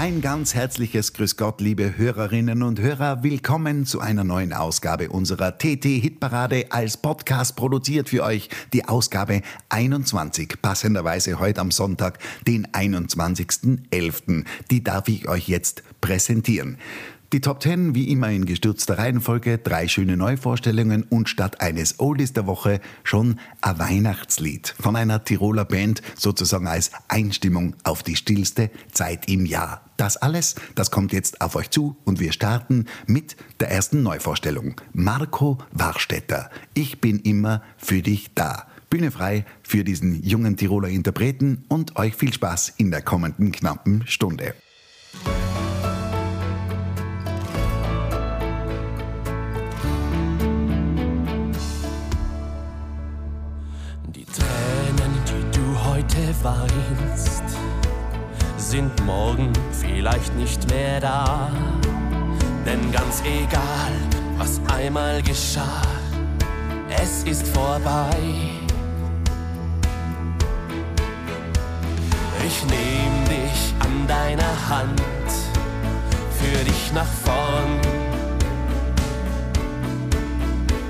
Ein ganz herzliches Grüß Gott, liebe Hörerinnen und Hörer. Willkommen zu einer neuen Ausgabe unserer TT Hitparade als Podcast produziert für euch. Die Ausgabe 21, passenderweise heute am Sonntag, den 21.11. Die darf ich euch jetzt präsentieren. Die Top 10 wie immer in gestürzter Reihenfolge, drei schöne Neuvorstellungen und statt eines Oldies der Woche schon ein Weihnachtslied von einer Tiroler Band, sozusagen als Einstimmung auf die stillste Zeit im Jahr. Das alles, das kommt jetzt auf euch zu und wir starten mit der ersten Neuvorstellung. Marco Warstetter. Ich bin immer für dich da. Bühne frei für diesen jungen Tiroler Interpreten und euch viel Spaß in der kommenden knappen Stunde. Weinst, sind morgen vielleicht nicht mehr da. Denn ganz egal, was einmal geschah, es ist vorbei. Ich nehm dich an deiner Hand, für dich nach vorn.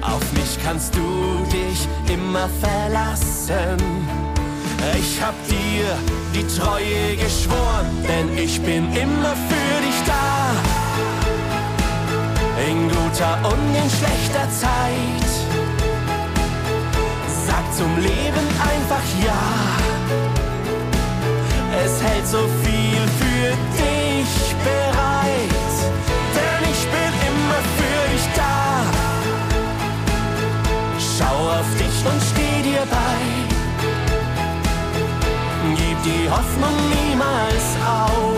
Auf mich kannst du dich immer verlassen. Ich hab dir die Treue geschworen, denn ich bin immer für dich da. In guter und in schlechter Zeit. Sag zum Leben einfach ja. Es hält so viel für dich bereit, denn ich bin immer für dich da. Schau auf dich und steh dir bei. Die Hoffnung niemals auf.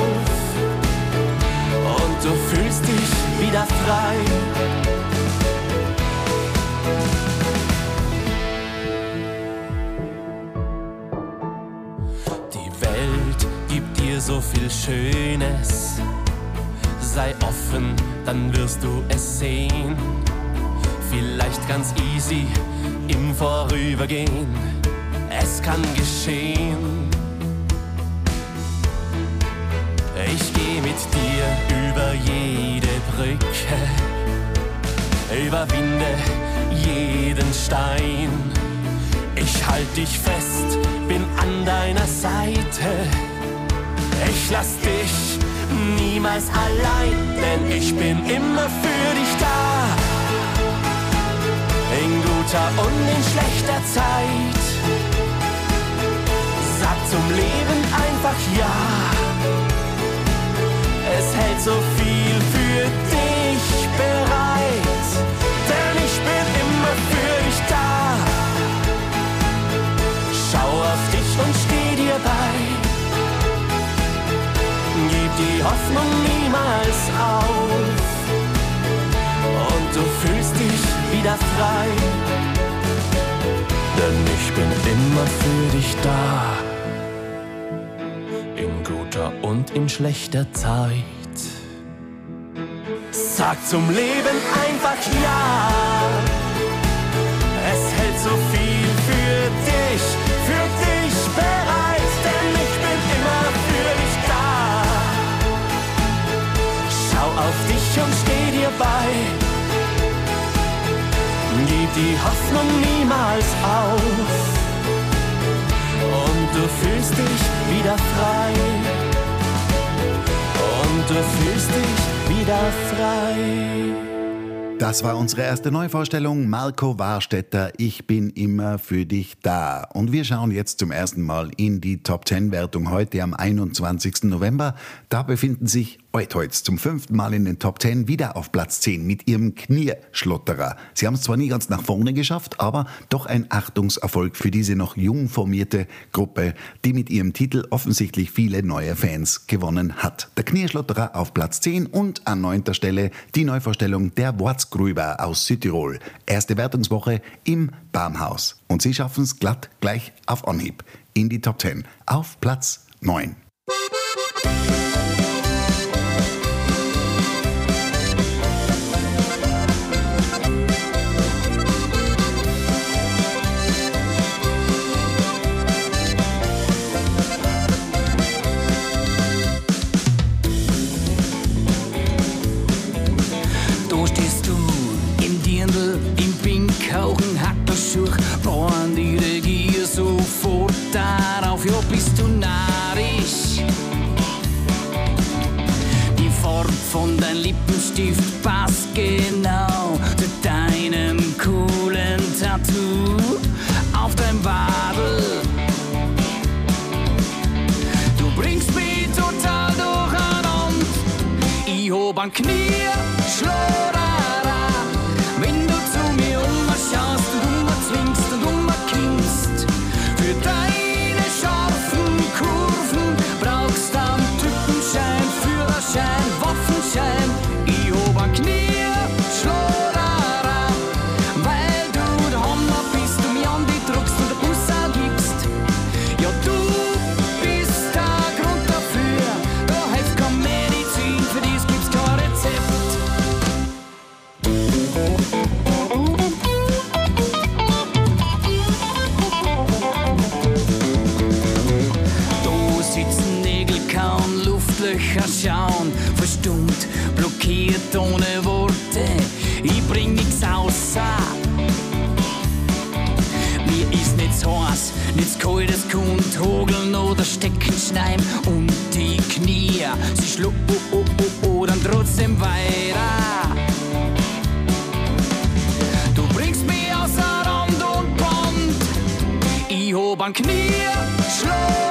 Und du fühlst dich wieder frei. Die Welt gibt dir so viel Schönes. Sei offen, dann wirst du es sehen vielleicht ganz easy im Vorübergehen. Es kann geschehen. Gehe mit dir über jede Brücke, überwinde jeden Stein. Ich halt dich fest, bin an deiner Seite. Ich lass dich niemals allein, denn ich bin immer für dich da in guter und in schlechter Zeit. Sag zum Leben einfach ja. Hält so viel für dich bereit, denn ich bin immer für dich da. Schau auf dich und steh dir bei. Gib die Hoffnung niemals auf und du fühlst dich wieder frei. Denn ich bin immer für dich da. In guter und in schlechter Zeit. Sag zum Leben einfach ja. Es hält so viel für dich, für dich bereit. Denn ich bin immer für dich da. Schau auf dich und steh dir bei. Gib die Hoffnung niemals auf. Und du fühlst dich wieder frei. Und du fühlst dich wieder frei. Das war unsere erste Neuvorstellung. Marco Warstetter, ich bin immer für dich da. Und wir schauen jetzt zum ersten Mal in die Top 10 Wertung heute am 21. November. Da befinden sich Altholz zum fünften Mal in den Top 10 wieder auf Platz 10 mit ihrem Knierschlotterer. Sie haben es zwar nie ganz nach vorne geschafft, aber doch ein Achtungserfolg für diese noch jung formierte Gruppe, die mit ihrem Titel offensichtlich viele neue Fans gewonnen hat. Der Knierschlotterer auf Platz 10 und an neunter Stelle die Neuvorstellung der Wortsgrüber aus Südtirol. Erste Wertungswoche im Barmhaus. Und sie schaffen es glatt gleich auf Anhieb in die Top 10 auf Platz 9. Ich hab blockiert ohne Worte. Ich bring nix außer. Mir ist nichts heiß, nichts kaltes Kund, Hogeln oder Steckenschneim und die Knie, sie schluck, oh, oh, oh, oh, dann trotzdem weiter. Du bringst mich außer Rand und Band. Ich hab ein Knie, Schlorara.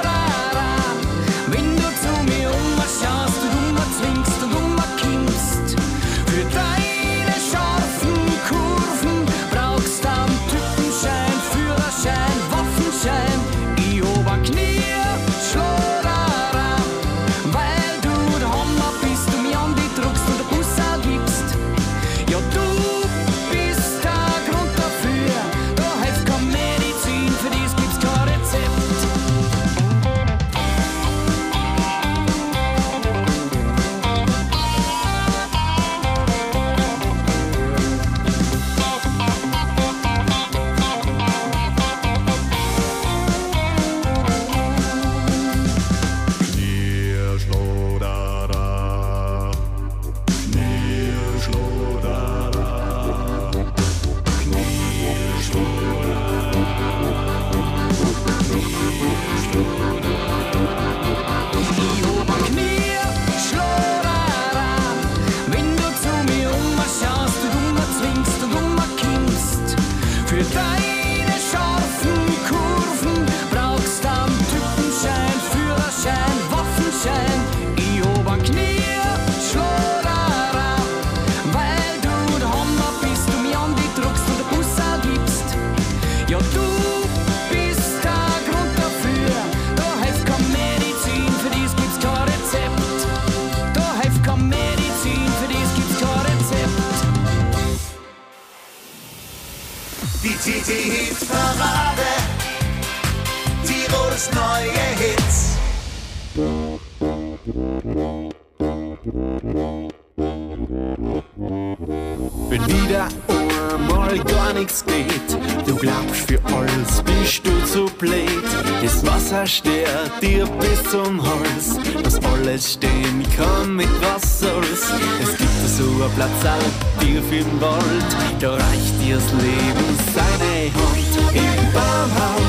Wenn wieder einmal gar nichts geht, du glaubst für alles bist du zu blöd. Das Wasser stört dir bis zum Hals, das alles stehen kann mit was soll's. Es gibt so einen Platz all tief im Wald, da reicht dir das Leben seine Hand. Im Baumhaus,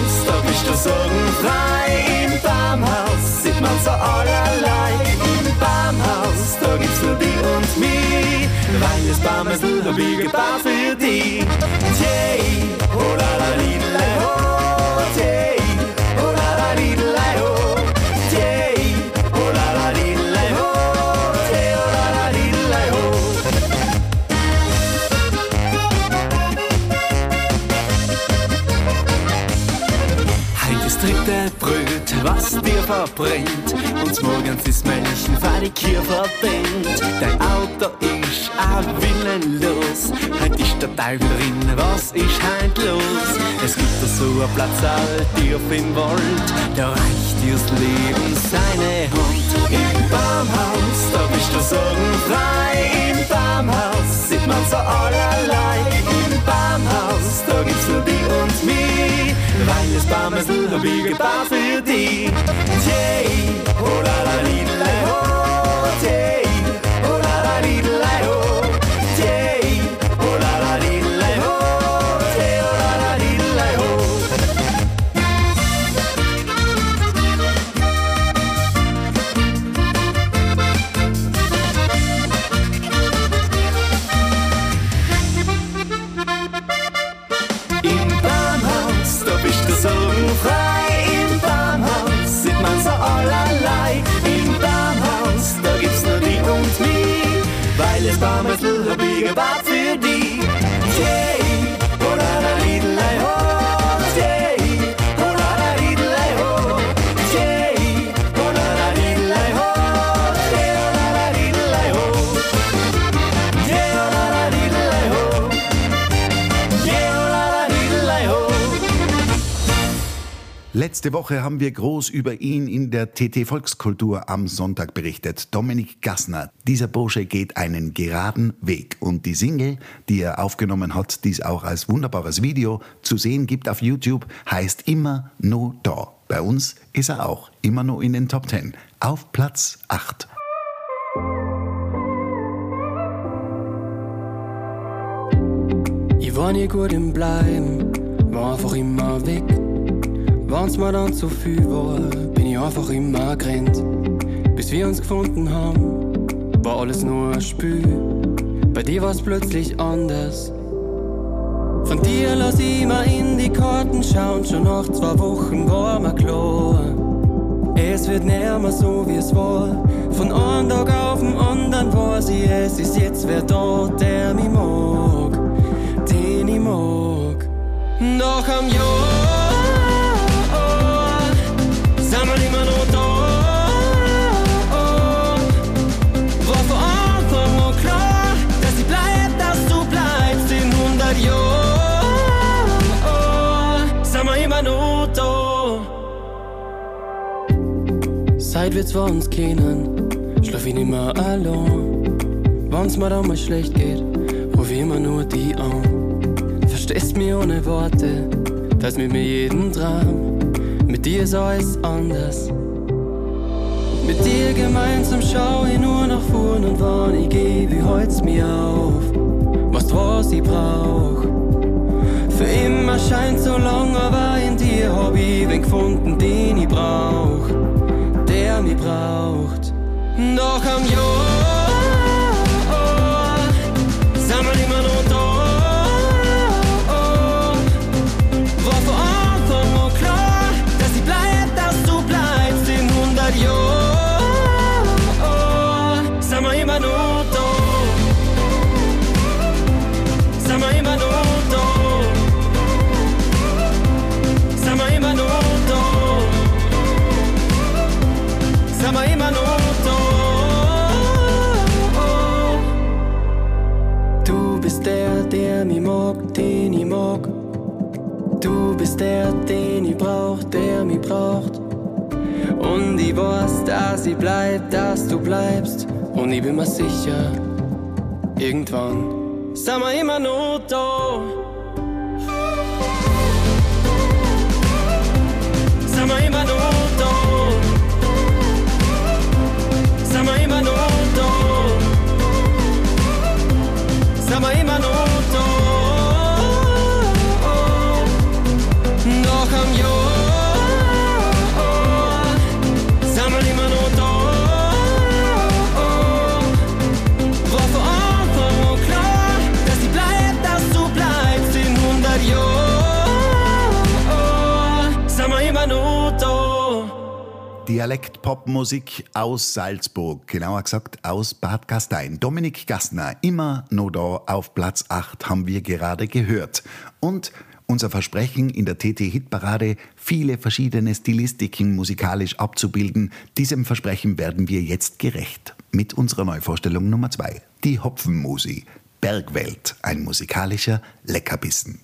bist du sorgenfrei. Im Baumhaus sieht man so allerlei. Im Baumhaus, da gibt's nur die und mich, das Baumhausl hab ich gebaut für dich. Yay, oh la la li, la, oh, yay, was dir verbrennt. Und morgens ist Menschen die Kirche verbrennt. Dein Auto ist auch willenlos. Heute ist der Teufel drin, was ist heut los? Es gibt da so einen Platz all tief im Wald, da reicht dir's Leben Baumhausl hab ich gebaut für die. Yay, oh la la Letzte Woche haben wir groß über ihn in der TT Volkskultur am Sonntag berichtet. Dominik Gassner. Dieser Bursche geht einen geraden Weg. Und die Single, die er aufgenommen hat, die es auch als wunderbares Video zu sehen gibt auf YouTube, heißt Immer No Da. Bei uns ist er auch immer nur in den Top 10. Auf Platz 8. Ich war nie gut im Bleiben, war einfach immer weg. Wenn's mir dann zu viel war, bin ich einfach immer gerannt. Bis wir uns gefunden haben, war alles nur ein Spiel. Bei dir war's plötzlich anders. Von dir lass ich mal in die Karten schauen, schon nach zwei Wochen war mir klar. Es wird mal so wie es war. Von einem Tag auf den anderen weiß ich, es ist jetzt wer da, der mich mag, den ich mag. Nach einem Jahr wir immer noch da. War von Anfang an klar, dass ich bleib, dass du bleibst in 100 Jahren. Sind wir immer noch da. Seit wir zwei uns kennen, schlaf ich nimmer allein. Wenn's mir dann mal schlecht geht, ruf ich immer nur die an. Verstehst mich ohne Worte, das mit mir jeden Traum. Dir ist alles anders. Mit dir gemeinsam schau ich nur nach vorn und wann ich geh, wie holt's mir auf. Was was ich brauch. Für immer scheint so lang, aber in dir hab ich wen gefunden, den ich brauch. Der mich braucht. Nach am Jahr in 100 ich bin mir sicher, irgendwann sind wir immer noch da. Dialekt-Pop-Musik aus Salzburg, genauer gesagt aus Bad Gastein. Dominik Gassner, immer noch da auf Platz 8, haben wir gerade gehört. Und Unser Versprechen in der TT-Hitparade, viele verschiedene Stilistiken musikalisch abzubilden, diesem Versprechen werden wir jetzt gerecht. Mit unserer Neuvorstellung Nummer zwei, die Hopfenmusi, Bergwelt, ein musikalischer Leckerbissen.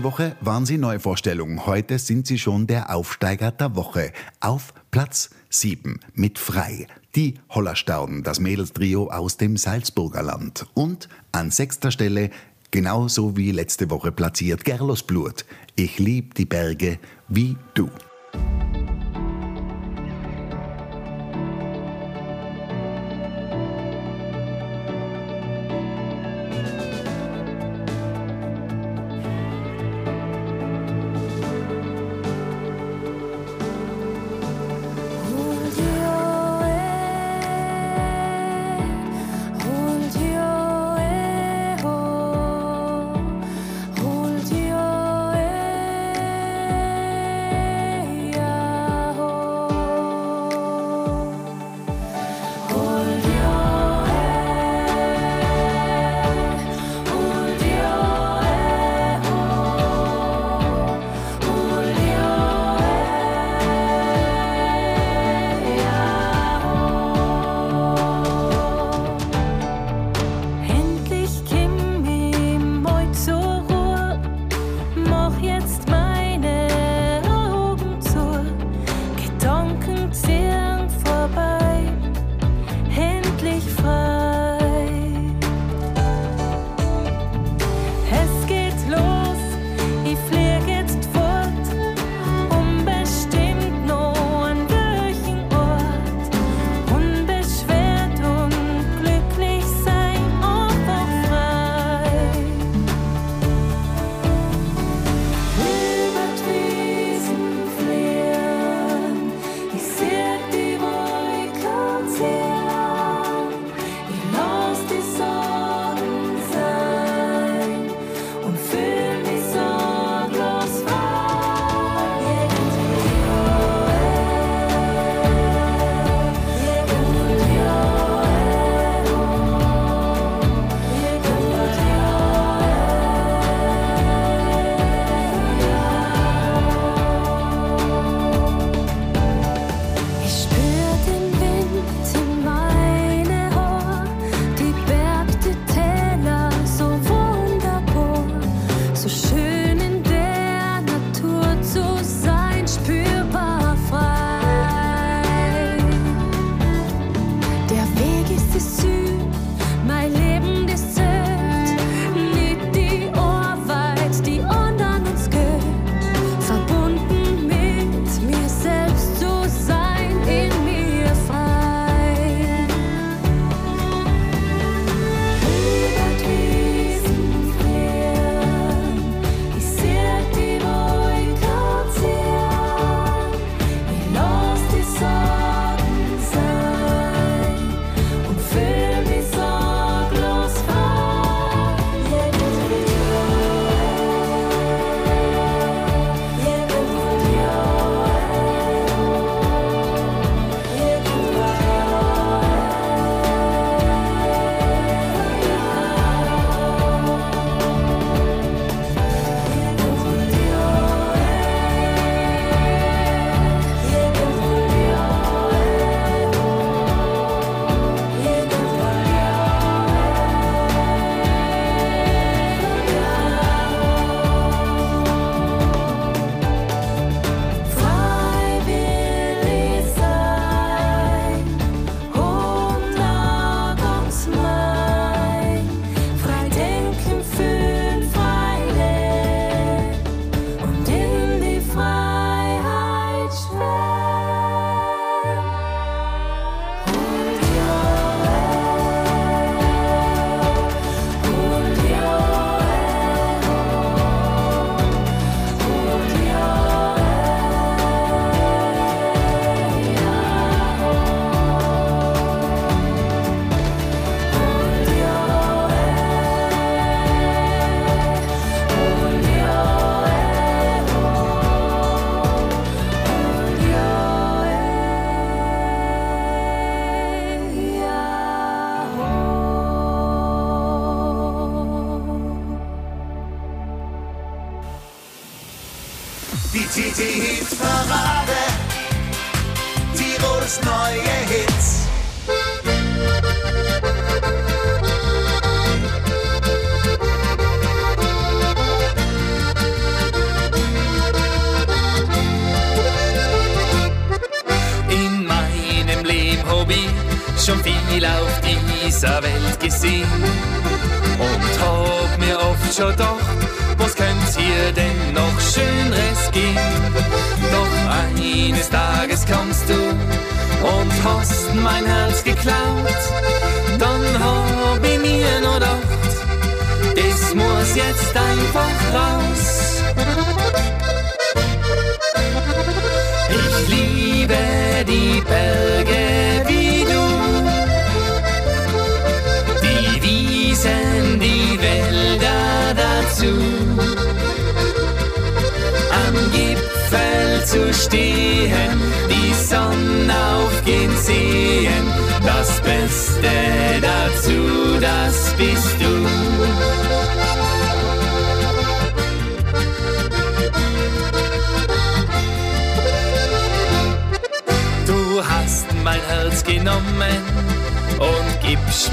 Letzte Woche waren sie Neuvorstellung. Heute sind sie schon der Aufsteiger der Woche. Auf Platz 7 mit Frei. Die Hollerstauden, das Mädelstrio aus dem Salzburger Land. Und an sechster Stelle, genauso wie letzte Woche platziert, Gerlos Blut. Ich lieb die Berge wie du.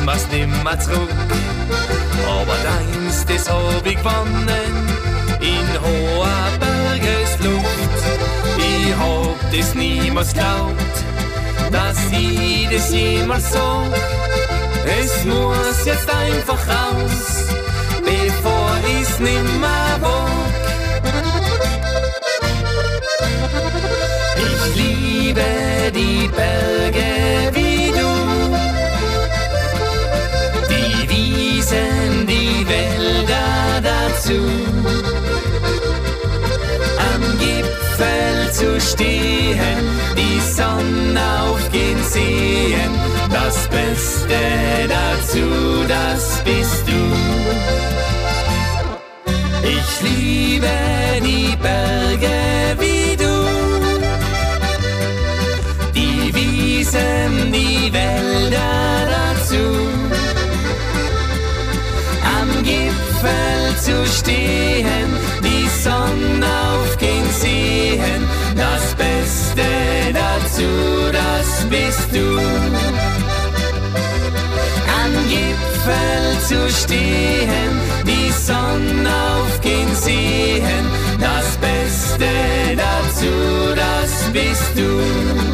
Mir's nimmer zurück. Aber deins, das hab ich gewonnen in hoher Bergesluft. Ich hab das niemals glaubt, dass ich das jemals so. Es muss jetzt einfach raus, bevor ich's nimmer wog. Ich liebe die Berge Dazu. Am Gipfel zu stehen, die Sonne aufgehen sehen, das Beste dazu, das bist du. Ich liebe die Berge wie du. Die Wiesen, die Wälder dazu. Am Gipfel zu stehen, die Sonne aufgehen sehen. Das Beste dazu, das bist du. Am Gipfel zu stehen, die Sonne aufgehen sehen. Das Beste dazu, das bist du.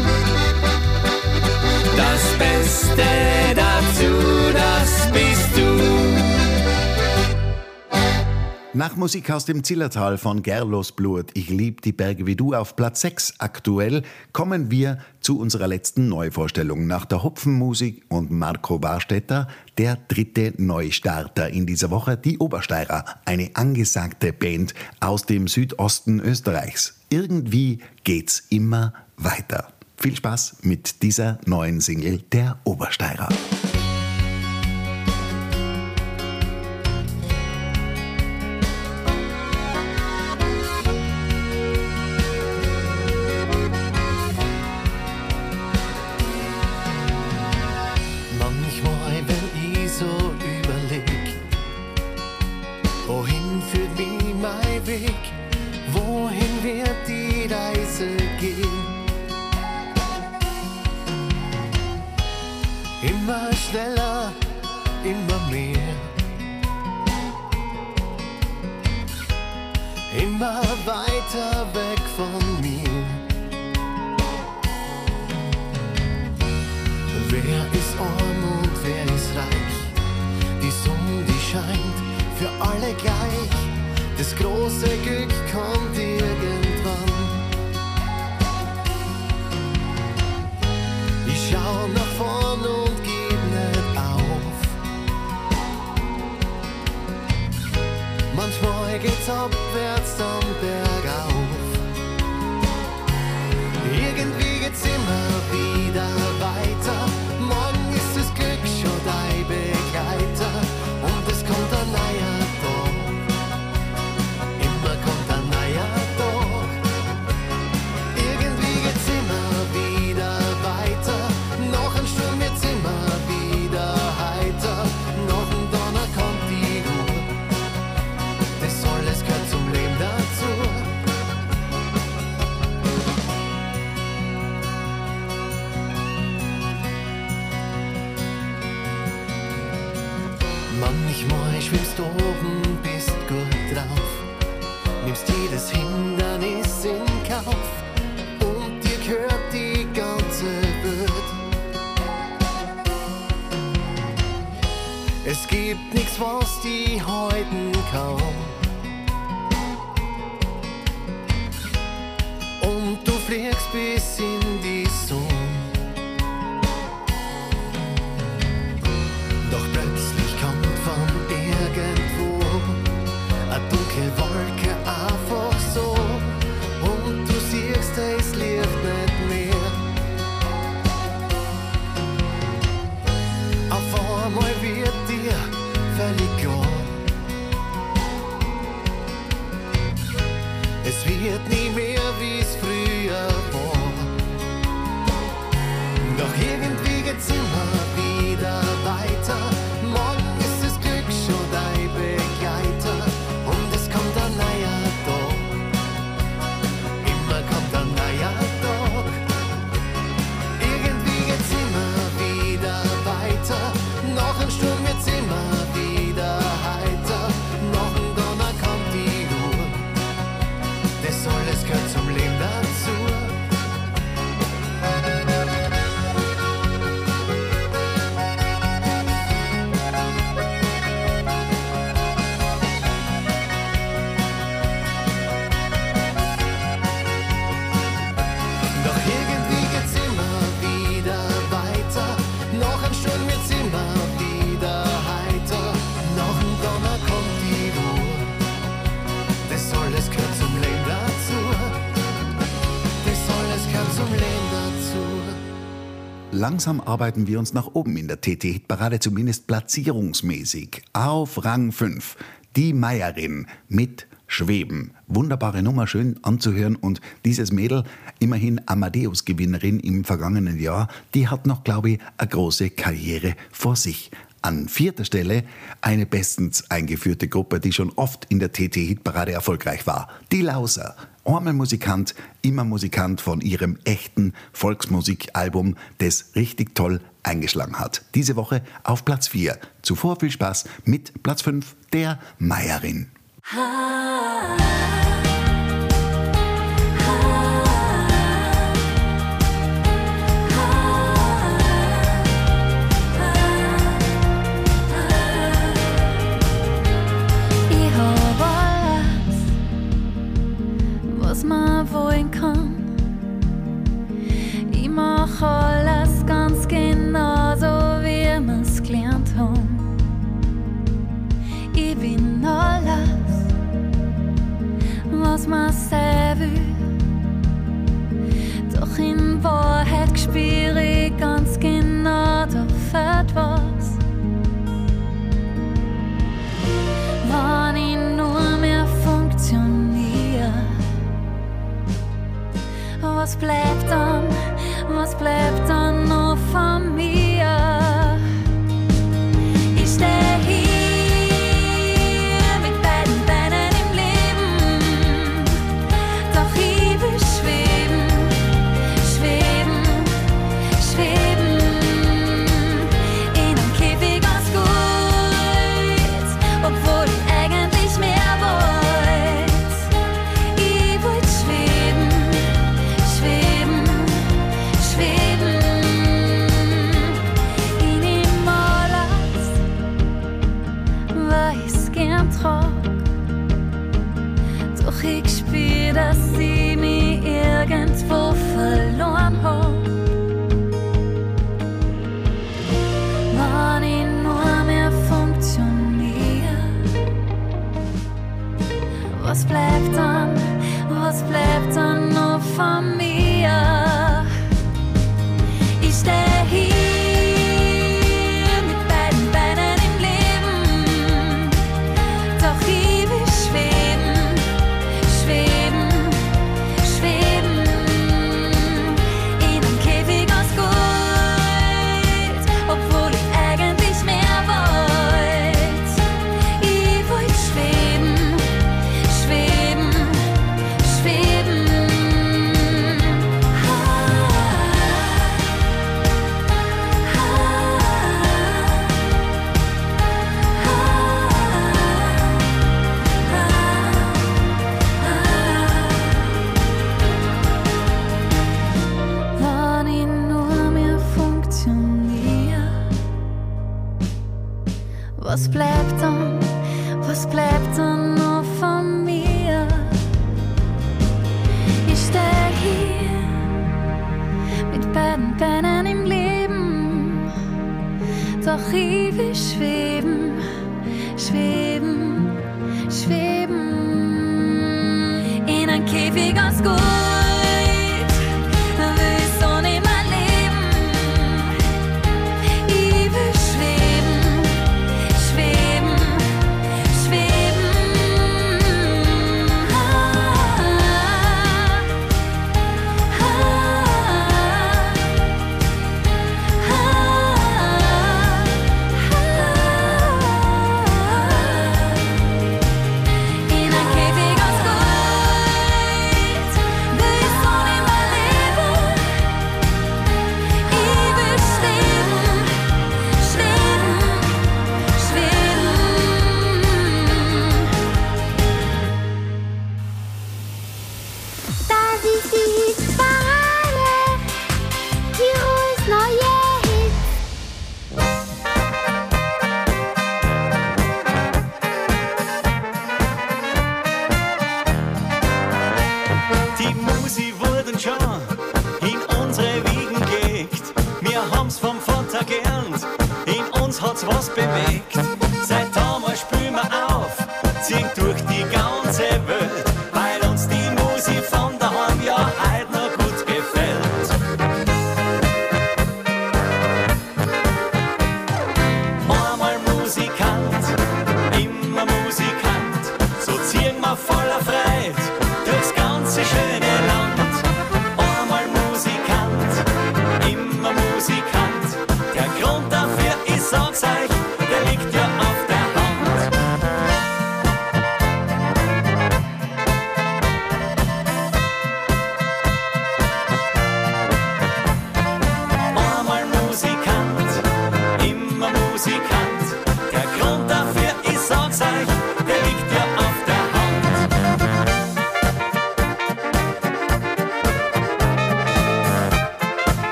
Nach Musik aus dem Zillertal von Gerlos Blut, Ich lieb die Berge wie du auf Platz 6 aktuell, kommen wir zu unserer letzten Neuvorstellung. Nach der Hopfenmusik und Marco Warstetter, der dritte Neustarter in dieser Woche, die Obersteirer, eine angesagte Band aus dem Südosten Österreichs. Irgendwie geht's immer weiter. Viel Spaß mit dieser neuen Single der Obersteirer. Das große Glück kommt irgendwann. Ich schau nach vorn und geb nicht auf. Manchmal geht's abwärts, dann bergauf. Irgendwie langsam arbeiten wir uns nach oben in der TT-Hitparade, zumindest platzierungsmäßig. Auf Rang 5. Die Meierin mit Schweben. Wunderbare Nummer, schön anzuhören. Und dieses Mädel, immerhin Amadeus-Gewinnerin im vergangenen Jahr, die hat noch, glaube ich, eine große Karriere vor sich. An vierter Stelle eine bestens eingeführte Gruppe, die schon oft in der TT-Hitparade erfolgreich war. Die Lauser Ormelmusikant, immer Musikant von ihrem echten Volksmusikalbum, das richtig toll eingeschlagen hat. Diese Woche auf Platz 4. Zuvor viel Spaß mit Platz 5 der Meierin. Ah.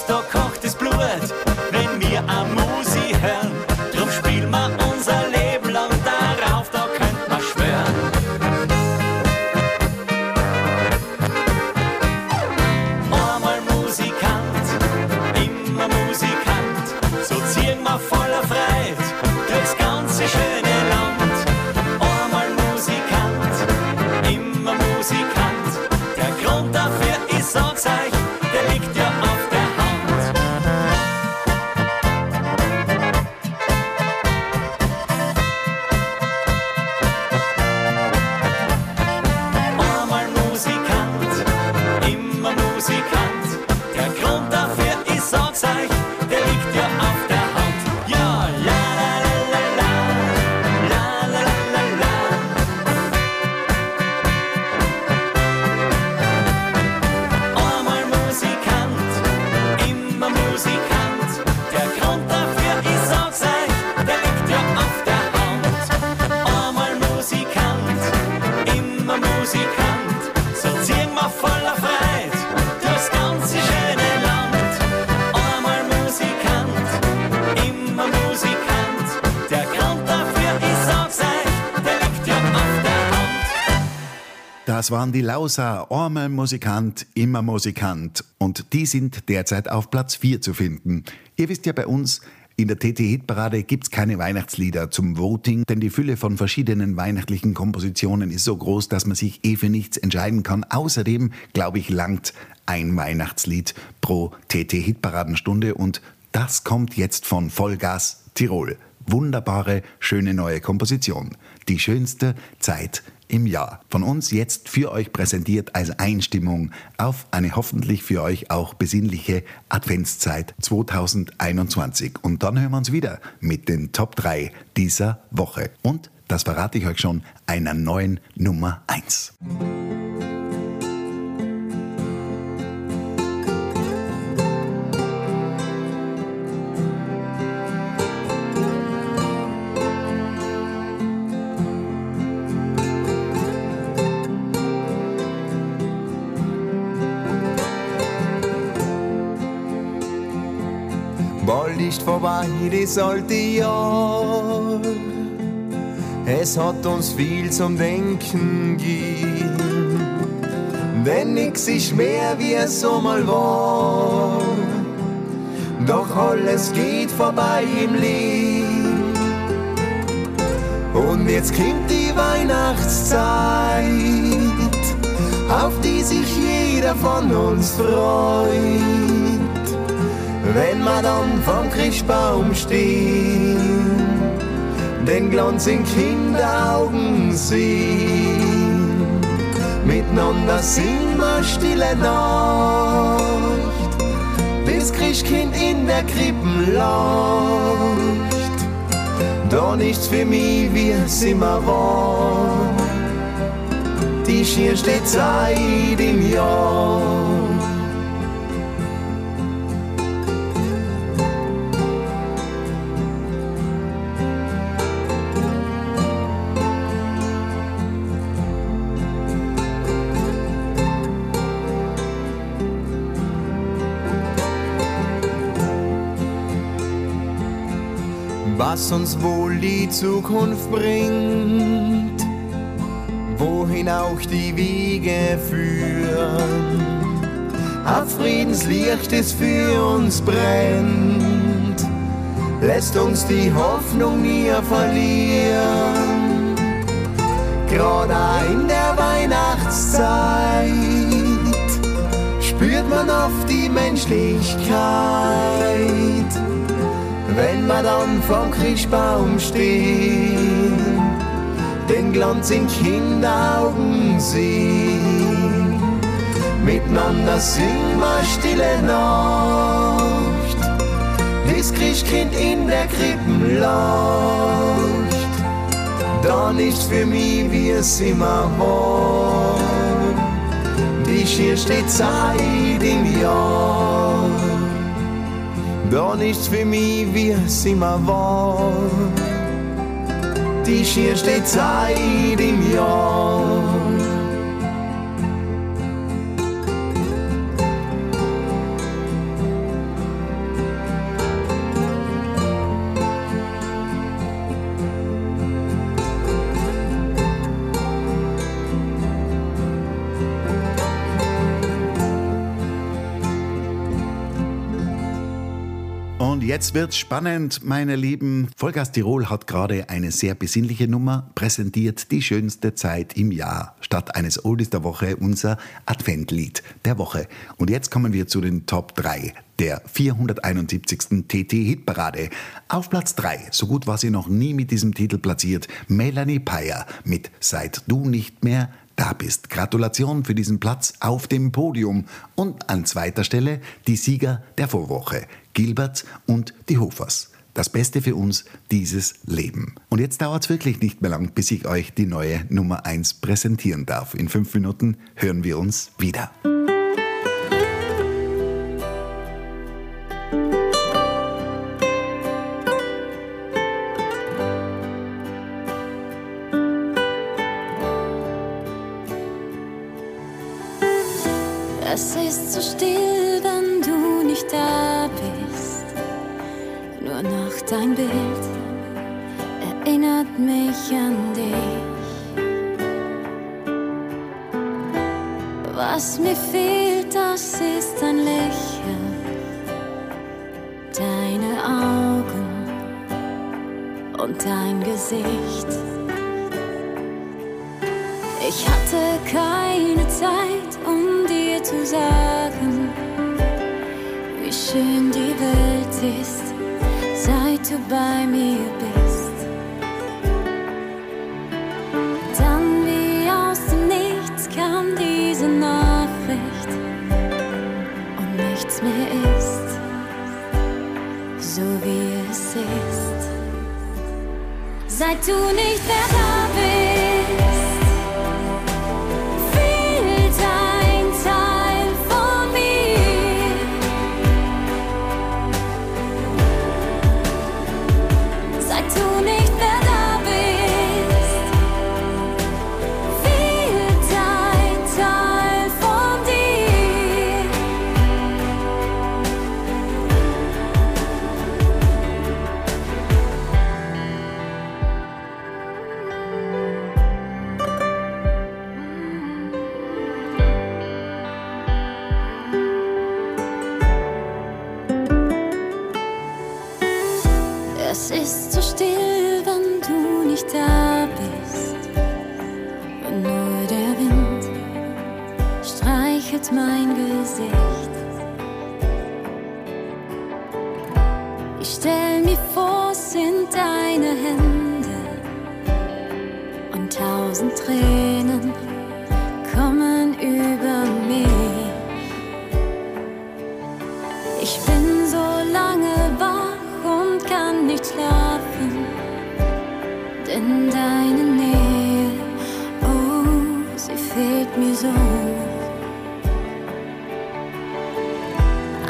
Stockholm Das waren die Lauser, Ormel Musikant, immer Musikant. Und die sind derzeit auf Platz 4 zu finden. Ihr wisst ja bei uns, in der TT-Hitparade gibt es keine Weihnachtslieder zum Voting, denn die Fülle von verschiedenen weihnachtlichen Kompositionen ist so groß, dass man sich eh für nichts entscheiden kann. Außerdem, glaube ich, langt ein Weihnachtslied pro TT-Hitparadenstunde und das kommt jetzt von Vollgas Tirol wunderbare, schöne neue Komposition. Die schönste Zeit im Jahr. Von uns jetzt für euch präsentiert als Einstimmung auf eine hoffentlich für euch auch besinnliche Adventszeit 2021. Und dann hören wir uns wieder mit den Top 3 dieser Woche. Und, das verrate ich euch schon, einer neuen Nummer 1. das alte Jahr. Es hat uns viel zum Denken gegeben, denn nix ist mehr wie es so mal war. Doch alles geht vorbei im Leben. Und jetzt kommt die Weihnachtszeit, auf die sich jeder von uns freut. Wenn man dann vom Christbaum steht, den Glanz in Kinderaugen sehen. Miteinander singen wir stille Nacht, bis Christkind in der Krippen lacht. Da nichts für mich, wie es immer war. Die schierste Zeit im Jahr. Was uns wohl die Zukunft bringt, wohin auch die Wege führen. Auf Friedenslicht es für uns brennt, lässt uns die Hoffnung nie verlieren. Gerade in der Weihnachtszeit spürt man oft die Menschlichkeit wenn wir dann vom Christbaum stehen, den Glanz in Kinderaugen sehen. Miteinander singen wir stille Nacht, bis Christkind in der Krippen lacht. Da nichts für mich, wie es immer war, die schierste Zeit im Jahr. Da nichts für mich, wie es immer war. Die schierste Zeit im Jahr. Jetzt wird's spannend, meine Lieben. Vollgas Tirol hat gerade eine sehr besinnliche Nummer präsentiert, die schönste Zeit im Jahr. Statt eines Oldies der Woche unser Adventlied der Woche. Und jetzt kommen wir zu den Top 3 der 471. TT-Hitparade. Auf Platz 3, so gut war sie noch nie mit diesem Titel platziert, Melanie Payer mit Seit du nicht mehr da bist. Gratulation für diesen Platz auf dem Podium. Und an zweiter Stelle die Sieger der Vorwoche, Gilbert und die Hofers. Das Beste für uns, dieses Leben. Und jetzt dauert es wirklich nicht mehr lang, bis ich euch die neue Nummer 1 präsentieren darf. In fünf Minuten hören wir uns wieder. Dein Bild erinnert mich an dich. Was mir fehlt, das ist ein Lächeln, deine Augen und dein Gesicht. Ich hatte keine Zeit, um dir zu sagen, wie schön die Welt ist, seit du bei mir bist. Dann wie aus dem Nichts kam diese Nachricht und nichts mehr ist, so wie es ist. Seit du nicht mehr da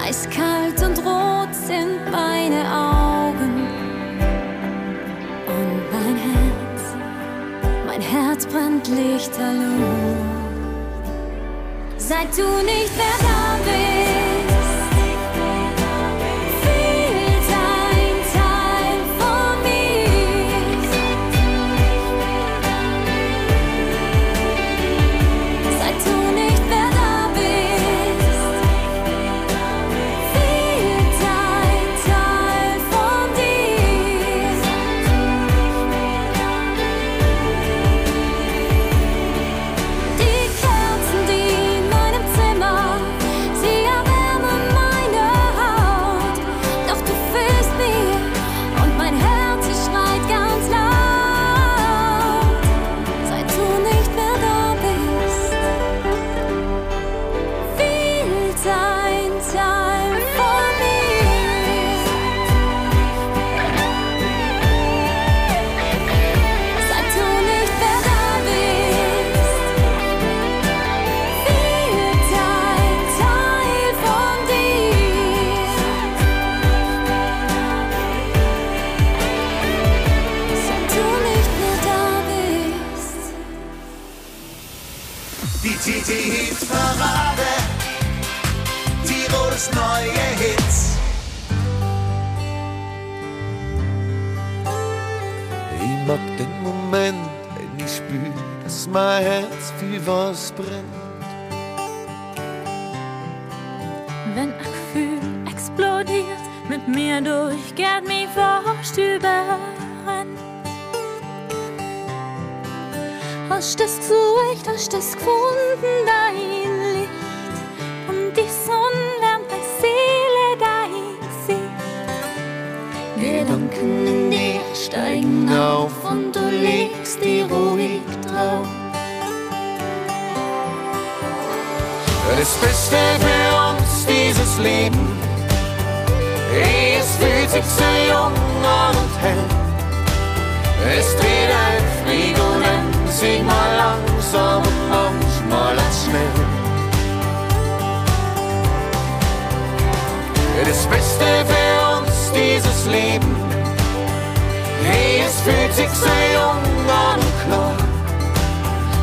Eiskalt und rot sind meine Augen und mein Herz, mein Herz brennt lichterloh. Seit du nicht mehr da bist, mein Herz für was brennt. Wenn ein Gefühl explodiert, mit mir durch, geht mich überrennt. Hast das gesucht, hast das gefunden, dein Licht. Und die Sonne deine Seele, dein Sicht. Gedanken in dir steigen auf und du legst die ruhig drauf. Das Beste für uns, dieses Leben. Es fühlt sich so jung an und hell. Es dreht ein Fliegeln, sing mal langsam und manchmal als schnell. Das Beste für uns, dieses Leben. Hey, es fühlt sich so jung an und klar.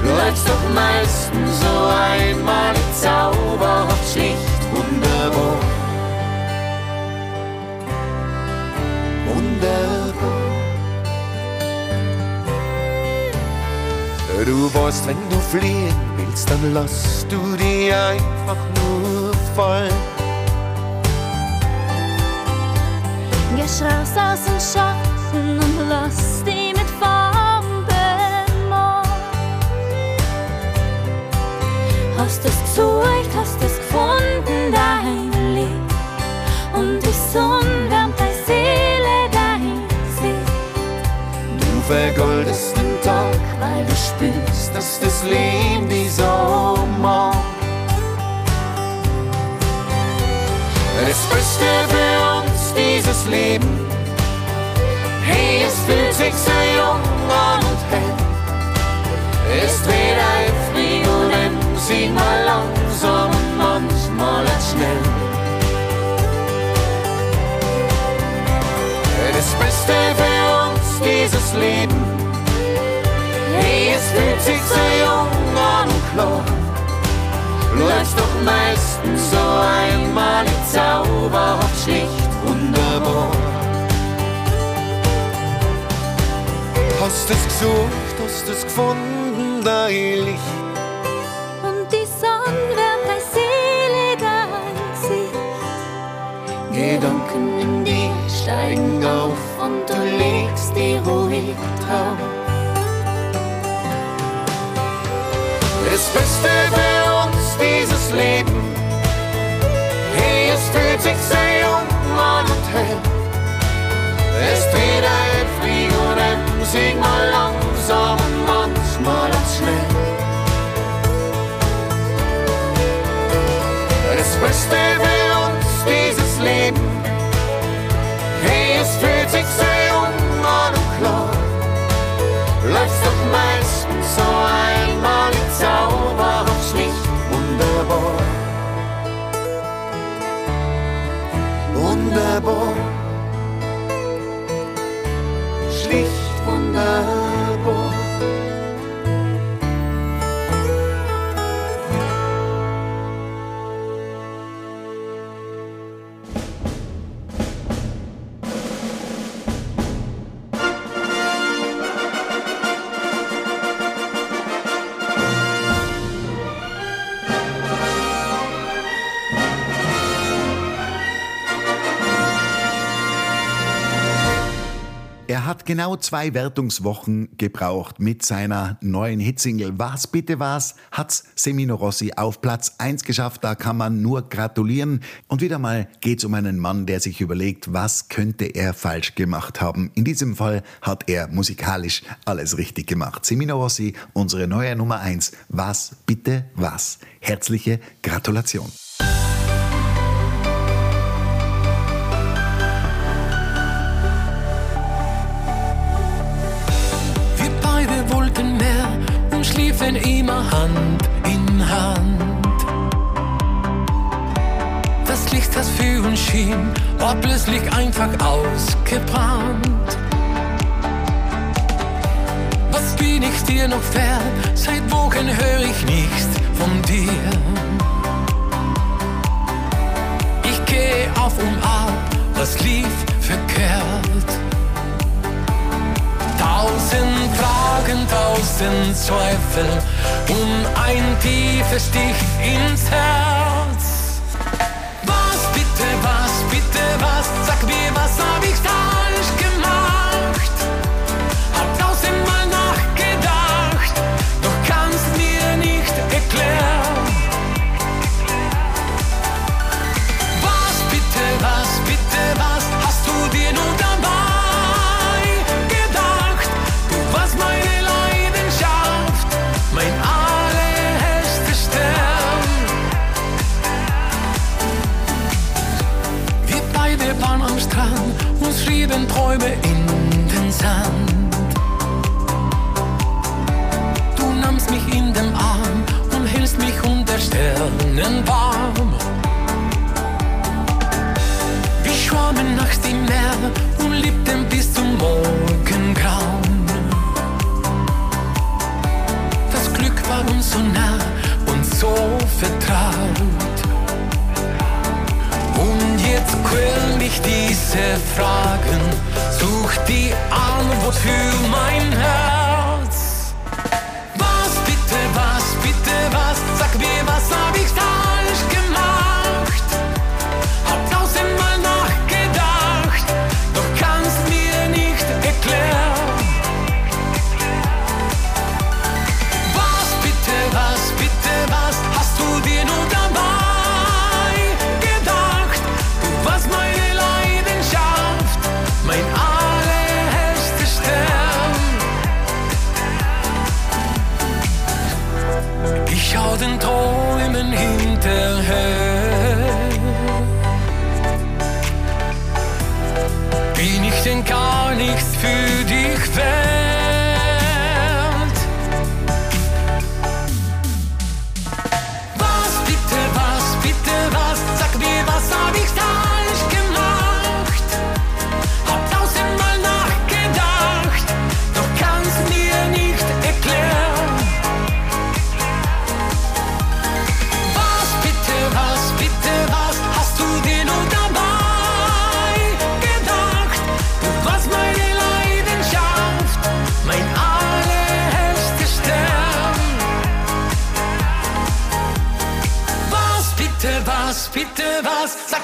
Läuft doch meistens so einmalig zauberhaft, schlicht wunderbar. Wunderbar. Du weißt, wenn du fliehen willst, dann lass du die einfach nur fallen. Geh raus aus dem Schatten und lass Hast es gesucht, hast es gefunden, dein Licht. Und die Sonne wärmt deine Seele, dein Sicht. Du vergoldest den Tag, weil du spürst, dass das Leben dich so mag. Das Beste für uns, dieses Leben. Hey, es fühlt sich so jung an und hell. Ein Flügel, denn sie mal langsam und manchmal schnell. Das Beste für uns, dieses Leben. Hey, es fühlt sich so jung an und klar. Läuft doch meistens so einmalig zauberhaft, schlicht wunderbar. Hast es gesucht, hast es gefunden, dein Licht. Gedanken in dir steigen auf und du legst die ruhig drauf. Das Beste für uns, dieses Leben, hey, es fühlt sich sehr jung und hell. Es dreht ein Flieg und ein mal langsam manchmal auch schnell. Das Beste für uns, dieses Leben, hey, es fühlt sich sehr jung und klar. Läuft's doch meistens so einmal in Zauber aufs Licht, wunderbar. Wunderbar. Schlicht wunderbar. Genau zwei Wertungswochen gebraucht mit seiner neuen Hitsingle Was bitte was hat's Semino Rossi auf Platz 1 geschafft. Da kann man nur gratulieren. Und wieder mal geht's um einen Mann, der sich überlegt, was könnte er falsch gemacht haben. In diesem Fall hat er musikalisch alles richtig gemacht. Semino Rossi, unsere neue Nummer 1. Was bitte was. Herzliche Gratulation. Hand in Hand. Das Licht, das für uns schien, war plötzlich einfach ausgebrannt. Was bin ich dir noch wert? Seit Wochen höre ich nichts von dir. Ich gehe auf und ab, was lief verkehrt? Tausend Fragen, tausend Zweifel und ein tiefer Stich ins Herz. Was bitte, was bitte, was? Sag mir, was hab ich falsch Denn gar nichts für dich wert?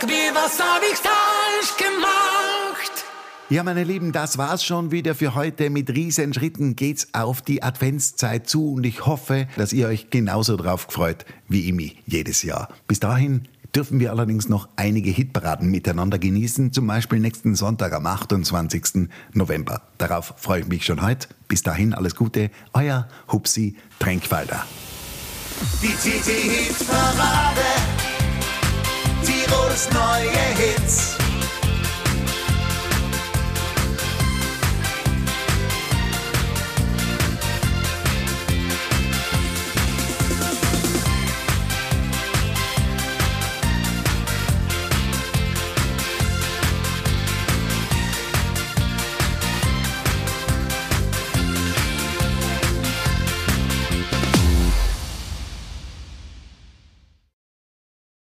Sag mir, was hab ich falsch gemacht? Ja, meine Lieben, das war's schon wieder für heute. Mit riesen Schritten geht's auf die Adventszeit zu und ich hoffe, dass ihr euch genauso drauf gefreut wie ich mich jedes Jahr. Bis dahin dürfen wir allerdings noch einige Hitparaden miteinander genießen, zum Beispiel nächsten Sonntag am 28. November. Darauf freue ich mich schon heute. Bis dahin alles Gute, euer Hupsi Tränkfalder. Die TT Tirols neue Hits.